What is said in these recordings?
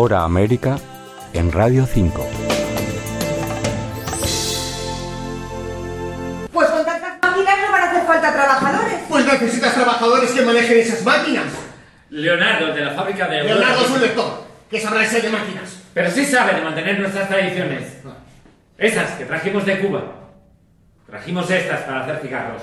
Hora América en Radio 5. Pues con tantas máquinas no van a hacer falta trabajadores. Pues necesitas trabajadores que manejen esas máquinas. Leonardo, de la fábrica de... Leonardo es un lector, que sabrá ese de máquinas. Pero sí sabe de mantener nuestras tradiciones. Esas que trajimos de Cuba. Trajimos estas para hacer cigarros.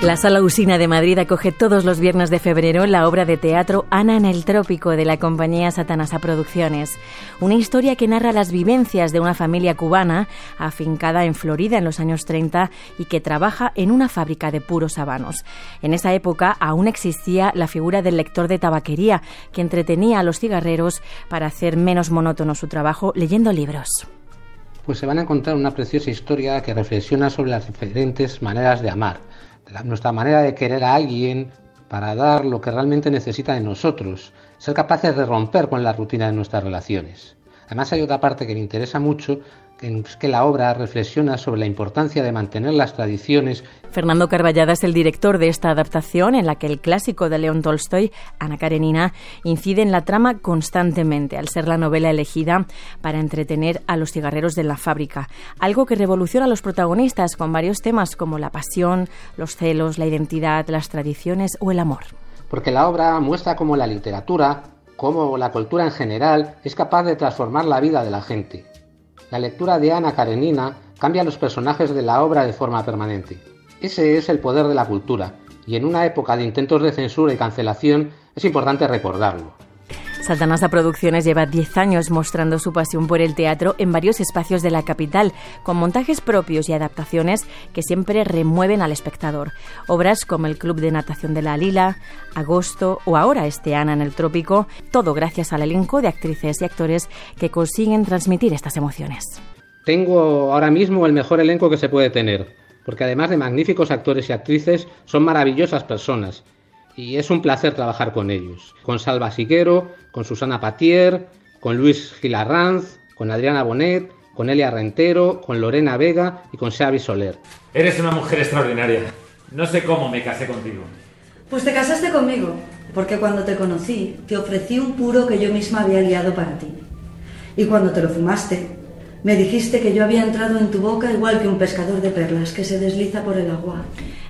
La Sala Usina de Madrid acoge todos los viernes de febrero la obra de teatro Ana en el Trópico de la compañía Satanasa Producciones, una historia que narra las vivencias de una familia cubana afincada en Florida en los años 30 y que trabaja en una fábrica de puros habanos. En esa época aún existía la figura del lector de tabaquería que entretenía a los cigarreros para hacer menos monótono su trabajo leyendo libros. Pues se van a encontrar una preciosa historia que reflexiona sobre las diferentes maneras de amar, nuestra manera de querer a alguien para dar lo que realmente necesita de nosotros, ser capaces de romper con la rutina de nuestras relaciones. Además hay otra parte que me interesa mucho, es que la obra reflexiona sobre la importancia de mantener las tradiciones. Fernando Carballada es el director de esta adaptación en la que el clásico de León Tolstoy, Ana Karenina, incide en la trama constantemente, al ser la novela elegida para entretener a los cigarreros de la fábrica, algo que revoluciona a los protagonistas con varios temas como la pasión, los celos, la identidad, las tradiciones o el amor. Porque la obra muestra cómo la literatura, como la cultura en general, es capaz de transformar la vida de la gente la lectura de Ana Karenina cambia los personajes de la obra de forma permanente. Ese es el poder de la cultura, y en una época de intentos de censura y cancelación es importante recordarlo. Satanasa Producciones lleva 10 años mostrando su pasión por el teatro en varios espacios de la capital, con montajes propios y adaptaciones que siempre remueven al espectador. Obras como el Club de Natación de la Lila, Agosto o ahora este Ana en el Trópico, todo gracias al elenco de actrices y actores que consiguen transmitir estas emociones. Tengo ahora mismo el mejor elenco que se puede tener, porque además de magníficos actores y actrices, son maravillosas personas y es un placer trabajar con ellos. Con Salva Siguero, con Susana Patier, con Luis Gilarranz, con Adriana Bonet, con Elia Rentero, con Lorena Vega y con Xavi Soler. Eres una mujer extraordinaria. No sé cómo me casé contigo. Pues te casaste conmigo, porque cuando te conocí te ofrecí un puro que yo misma había liado para ti. Y cuando te lo fumaste, me dijiste que yo había entrado en tu boca igual que un pescador de perlas que se desliza por el agua.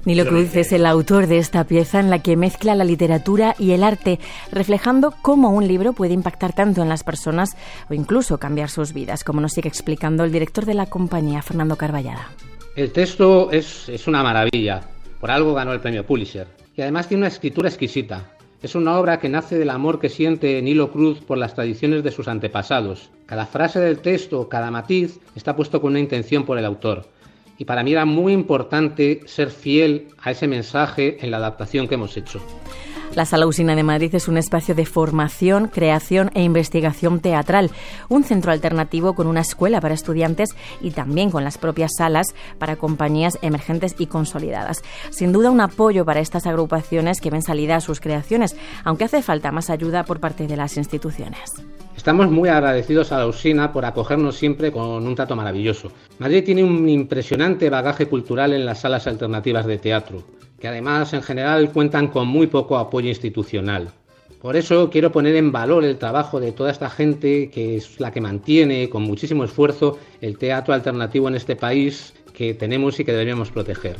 Nilo Cruz es el autor de esta pieza en la que mezcla la literatura y el arte, reflejando cómo un libro puede impactar tanto en las personas o incluso cambiar sus vidas, como nos sigue explicando el director de la compañía, Fernando Carballada. El texto es, es una maravilla, por algo ganó el premio Pulitzer, y además tiene una escritura exquisita. Es una obra que nace del amor que siente Nilo Cruz por las tradiciones de sus antepasados. Cada frase del texto, cada matiz, está puesto con una intención por el autor y para mí era muy importante ser fiel a ese mensaje en la adaptación que hemos hecho. La Sala Usina de Madrid es un espacio de formación, creación e investigación teatral, un centro alternativo con una escuela para estudiantes y también con las propias salas para compañías emergentes y consolidadas. Sin duda un apoyo para estas agrupaciones que ven salida a sus creaciones, aunque hace falta más ayuda por parte de las instituciones. Estamos muy agradecidos a la usina por acogernos siempre con un trato maravilloso. Madrid tiene un impresionante bagaje cultural en las salas alternativas de teatro, que además en general cuentan con muy poco apoyo institucional. Por eso quiero poner en valor el trabajo de toda esta gente que es la que mantiene con muchísimo esfuerzo el teatro alternativo en este país que tenemos y que debemos proteger.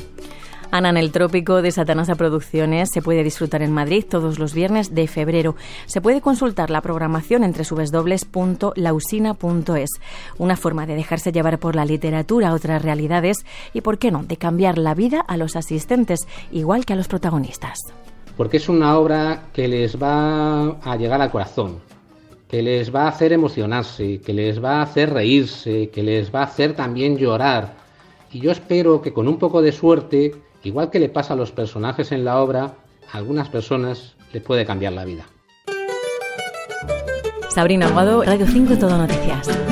Ana en el Trópico de Satanasa Producciones se puede disfrutar en Madrid todos los viernes de febrero. Se puede consultar la programación entre www.lausina.es, una forma de dejarse llevar por la literatura otras realidades y, por qué no, de cambiar la vida a los asistentes, igual que a los protagonistas. Porque es una obra que les va a llegar al corazón, que les va a hacer emocionarse, que les va a hacer reírse, que les va a hacer también llorar. Y yo espero que con un poco de suerte Igual que le pasa a los personajes en la obra, a algunas personas les puede cambiar la vida. Sabrina Aguado, Radio 5 Todo Noticias.